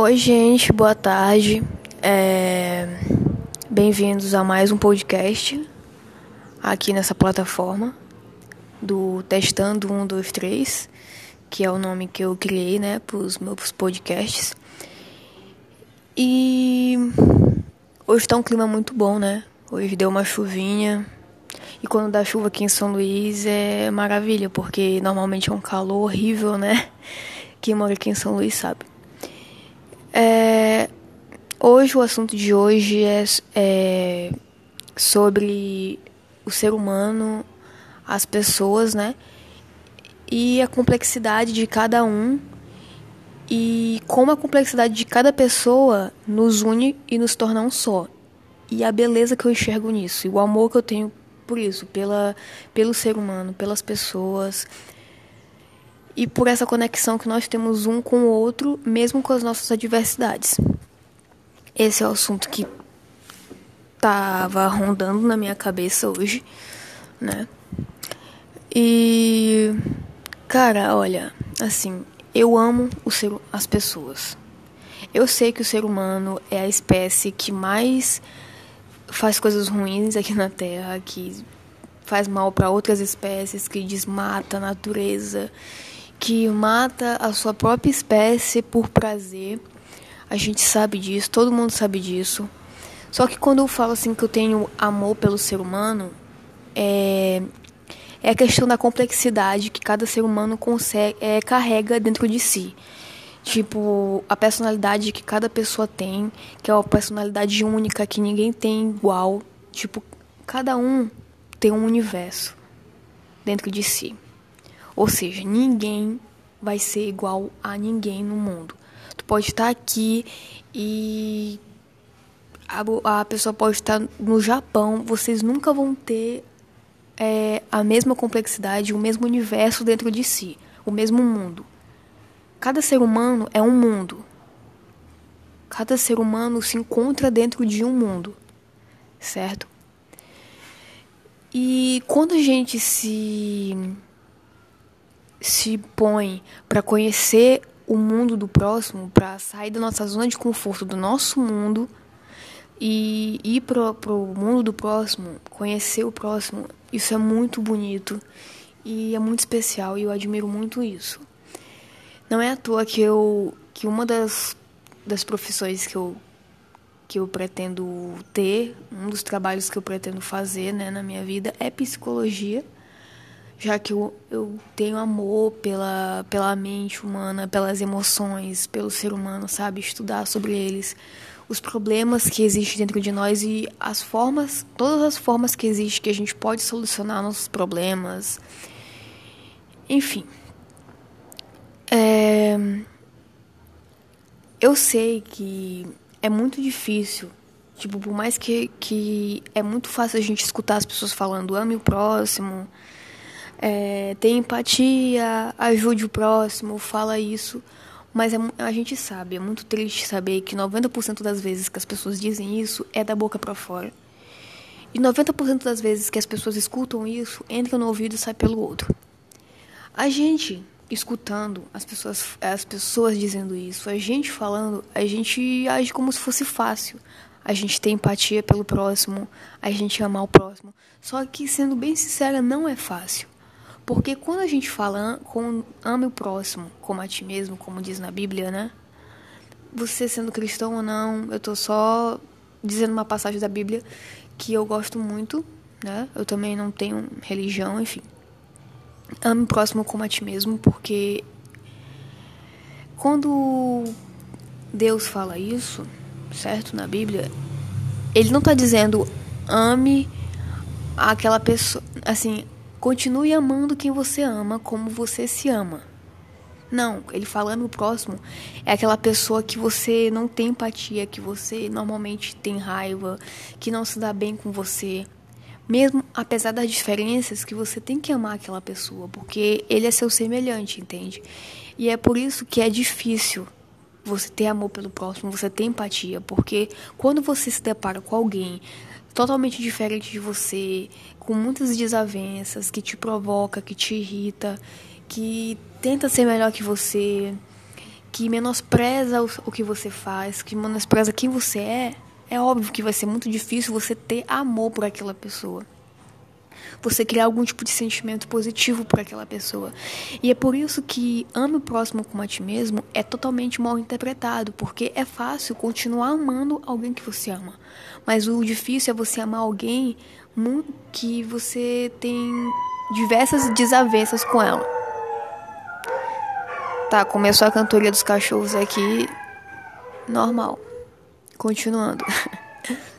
Oi, gente, boa tarde. É... Bem-vindos a mais um podcast aqui nessa plataforma do Testando 123, que é o nome que eu criei, né, para os meus podcasts. E hoje está um clima muito bom, né? Hoje deu uma chuvinha. E quando dá chuva aqui em São Luís é maravilha, porque normalmente é um calor horrível, né? Quem mora aqui em São Luís sabe. É, hoje, o assunto de hoje é, é sobre o ser humano, as pessoas, né? E a complexidade de cada um e como a complexidade de cada pessoa nos une e nos torna um só. E a beleza que eu enxergo nisso, e o amor que eu tenho por isso, pela, pelo ser humano, pelas pessoas, e por essa conexão que nós temos um com o outro, mesmo com as nossas adversidades. Esse é o assunto que estava rondando na minha cabeça hoje, né? E cara, olha, assim, eu amo o ser, as pessoas. Eu sei que o ser humano é a espécie que mais faz coisas ruins aqui na Terra, que faz mal para outras espécies, que desmata a natureza, que mata a sua própria espécie por prazer. A gente sabe disso, todo mundo sabe disso. Só que quando eu falo assim que eu tenho amor pelo ser humano, é, é a questão da complexidade que cada ser humano consegue, é, carrega dentro de si. Tipo, a personalidade que cada pessoa tem, que é uma personalidade única que ninguém tem igual. Tipo, cada um tem um universo dentro de si. Ou seja, ninguém vai ser igual a ninguém no mundo. Tu pode estar aqui e a, a pessoa pode estar no Japão, vocês nunca vão ter é, a mesma complexidade, o mesmo universo dentro de si, o mesmo mundo. Cada ser humano é um mundo. Cada ser humano se encontra dentro de um mundo, certo? E quando a gente se se põe para conhecer o mundo do próximo, para sair da nossa zona de conforto, do nosso mundo e ir para o mundo do próximo, conhecer o próximo, isso é muito bonito e é muito especial e eu admiro muito isso. Não é à toa que eu que uma das, das profissões que eu que eu pretendo ter, um dos trabalhos que eu pretendo fazer né, na minha vida é psicologia já que eu, eu tenho amor pela, pela mente humana, pelas emoções, pelo ser humano, sabe? Estudar sobre eles, os problemas que existem dentro de nós e as formas, todas as formas que existem que a gente pode solucionar nossos problemas. Enfim. É, eu sei que é muito difícil Tipo, por mais que, que é muito fácil a gente escutar as pessoas falando ame o próximo, é, tem empatia, ajude o próximo, fala isso. Mas é, a gente sabe, é muito triste saber que 90% das vezes que as pessoas dizem isso é da boca para fora. E 90% das vezes que as pessoas escutam isso, entra no ouvido e sai pelo outro. A gente escutando as pessoas, as pessoas dizendo isso, a gente falando, a gente age como se fosse fácil. A gente tem empatia pelo próximo, a gente ama o próximo. Só que, sendo bem sincera, não é fácil. Porque quando a gente fala com ame o próximo como a ti mesmo, como diz na Bíblia, né? Você sendo cristão ou não, eu tô só dizendo uma passagem da Bíblia que eu gosto muito, né? Eu também não tenho religião, enfim. Ame o próximo como a ti mesmo, porque quando Deus fala isso, certo? Na Bíblia, ele não está dizendo ame aquela pessoa, assim, Continue amando quem você ama como você se ama. Não, ele falando o próximo é aquela pessoa que você não tem empatia, que você normalmente tem raiva, que não se dá bem com você. Mesmo apesar das diferenças, que você tem que amar aquela pessoa, porque ele é seu semelhante, entende? E é por isso que é difícil você ter amor pelo próximo, você ter empatia, porque quando você se depara com alguém totalmente diferente de você, com muitas desavenças, que te provoca, que te irrita, que tenta ser melhor que você, que menospreza o que você faz, que menospreza quem você é, é óbvio que vai ser muito difícil você ter amor por aquela pessoa. Você criar algum tipo de sentimento positivo por aquela pessoa. E é por isso que ame o próximo como a ti mesmo é totalmente mal interpretado, porque é fácil continuar amando alguém que você ama. Mas o difícil é você amar alguém que você tem diversas desavenças com ela. Tá, começou a cantoria dos cachorros aqui. Normal. Continuando.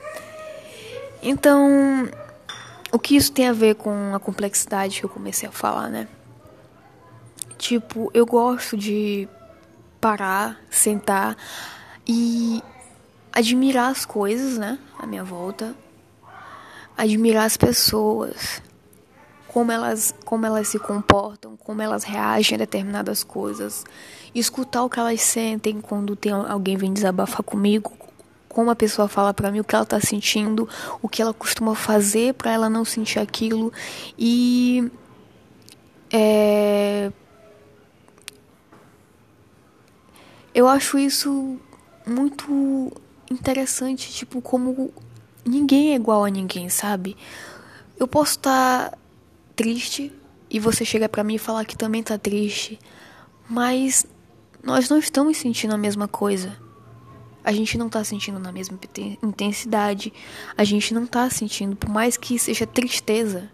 então, o que isso tem a ver com a complexidade que eu comecei a falar, né? Tipo, eu gosto de parar, sentar e admirar as coisas, né? À minha volta. Admirar as pessoas como elas, como elas se comportam, como elas reagem a determinadas coisas, escutar o que elas sentem quando tem alguém vem desabafar comigo, como a pessoa fala para mim o que ela tá sentindo, o que ela costuma fazer para ela não sentir aquilo e é, eu acho isso muito interessante, tipo como ninguém é igual a ninguém, sabe? Eu posso estar tá triste e você chega para mim e falar que também tá triste, mas nós não estamos sentindo a mesma coisa. A gente não tá sentindo na mesma intensidade, a gente não tá sentindo, por mais que seja tristeza,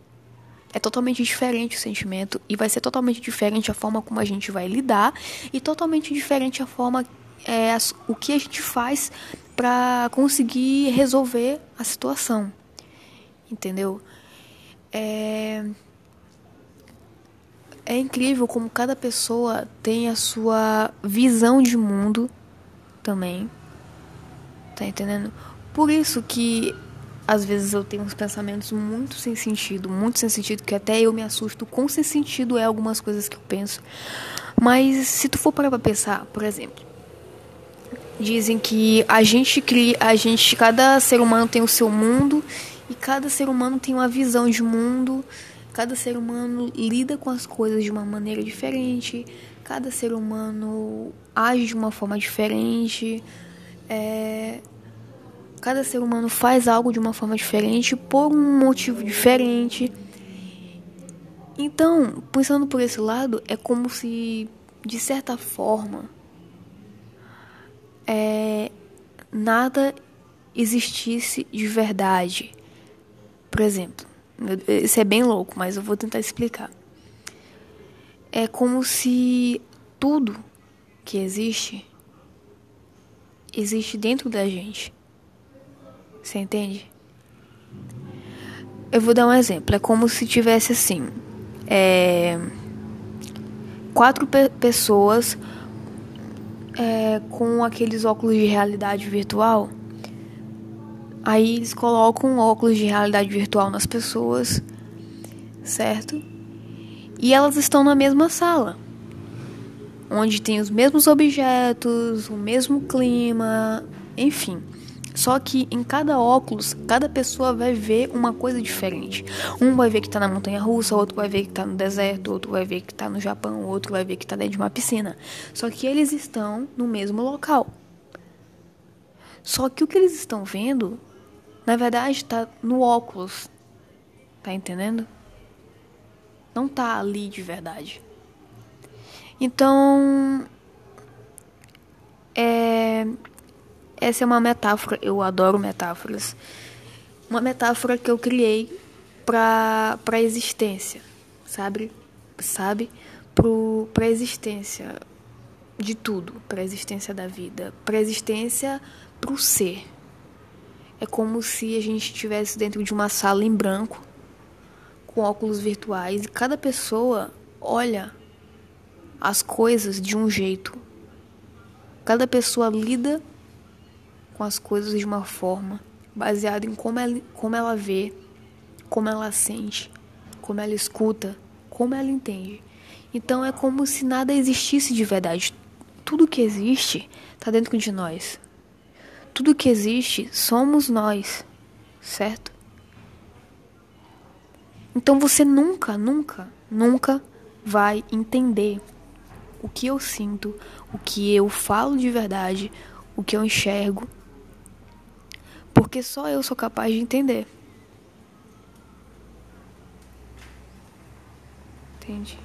é totalmente diferente o sentimento e vai ser totalmente diferente a forma como a gente vai lidar e totalmente diferente a forma é, o que a gente faz para conseguir resolver a situação, entendeu? É, é incrível como cada pessoa tem a sua visão de mundo também. Tá entendendo? Por isso que às vezes eu tenho uns pensamentos muito sem sentido, muito sem sentido, que até eu me assusto com sem sentido é algumas coisas que eu penso. Mas se tu for parar pra pensar, por exemplo, dizem que a gente cria, a gente, cada ser humano tem o seu mundo e cada ser humano tem uma visão de mundo Cada ser humano lida com as coisas de uma maneira diferente, cada ser humano age de uma forma diferente, é... cada ser humano faz algo de uma forma diferente por um motivo diferente. Então, pensando por esse lado, é como se, de certa forma, é, nada existisse de verdade. Por exemplo, isso é bem louco, mas eu vou tentar explicar. É como se tudo que existe existe dentro da gente. Você entende? Eu vou dar um exemplo. É como se tivesse assim: é, quatro pe pessoas é, com aqueles óculos de realidade virtual Aí eles colocam óculos de realidade virtual nas pessoas, certo? E elas estão na mesma sala, onde tem os mesmos objetos, o mesmo clima, enfim. Só que em cada óculos, cada pessoa vai ver uma coisa diferente. Um vai ver que está na montanha russa, outro vai ver que está no deserto, outro vai ver que está no Japão, outro vai ver que está dentro de uma piscina. Só que eles estão no mesmo local. Só que o que eles estão vendo na verdade, está no óculos. Tá entendendo? Não tá ali de verdade. Então, é, essa é uma metáfora. Eu adoro metáforas. Uma metáfora que eu criei para para existência, sabe? Sabe? Para existência de tudo, para existência da vida, para existência pro ser. É como se a gente estivesse dentro de uma sala em branco, com óculos virtuais, e cada pessoa olha as coisas de um jeito. Cada pessoa lida com as coisas de uma forma baseada em como ela, como ela vê, como ela sente, como ela escuta, como ela entende. Então é como se nada existisse de verdade. Tudo que existe está dentro de nós. Tudo que existe somos nós, certo? Então você nunca, nunca, nunca vai entender o que eu sinto, o que eu falo de verdade, o que eu enxergo, porque só eu sou capaz de entender. Entende?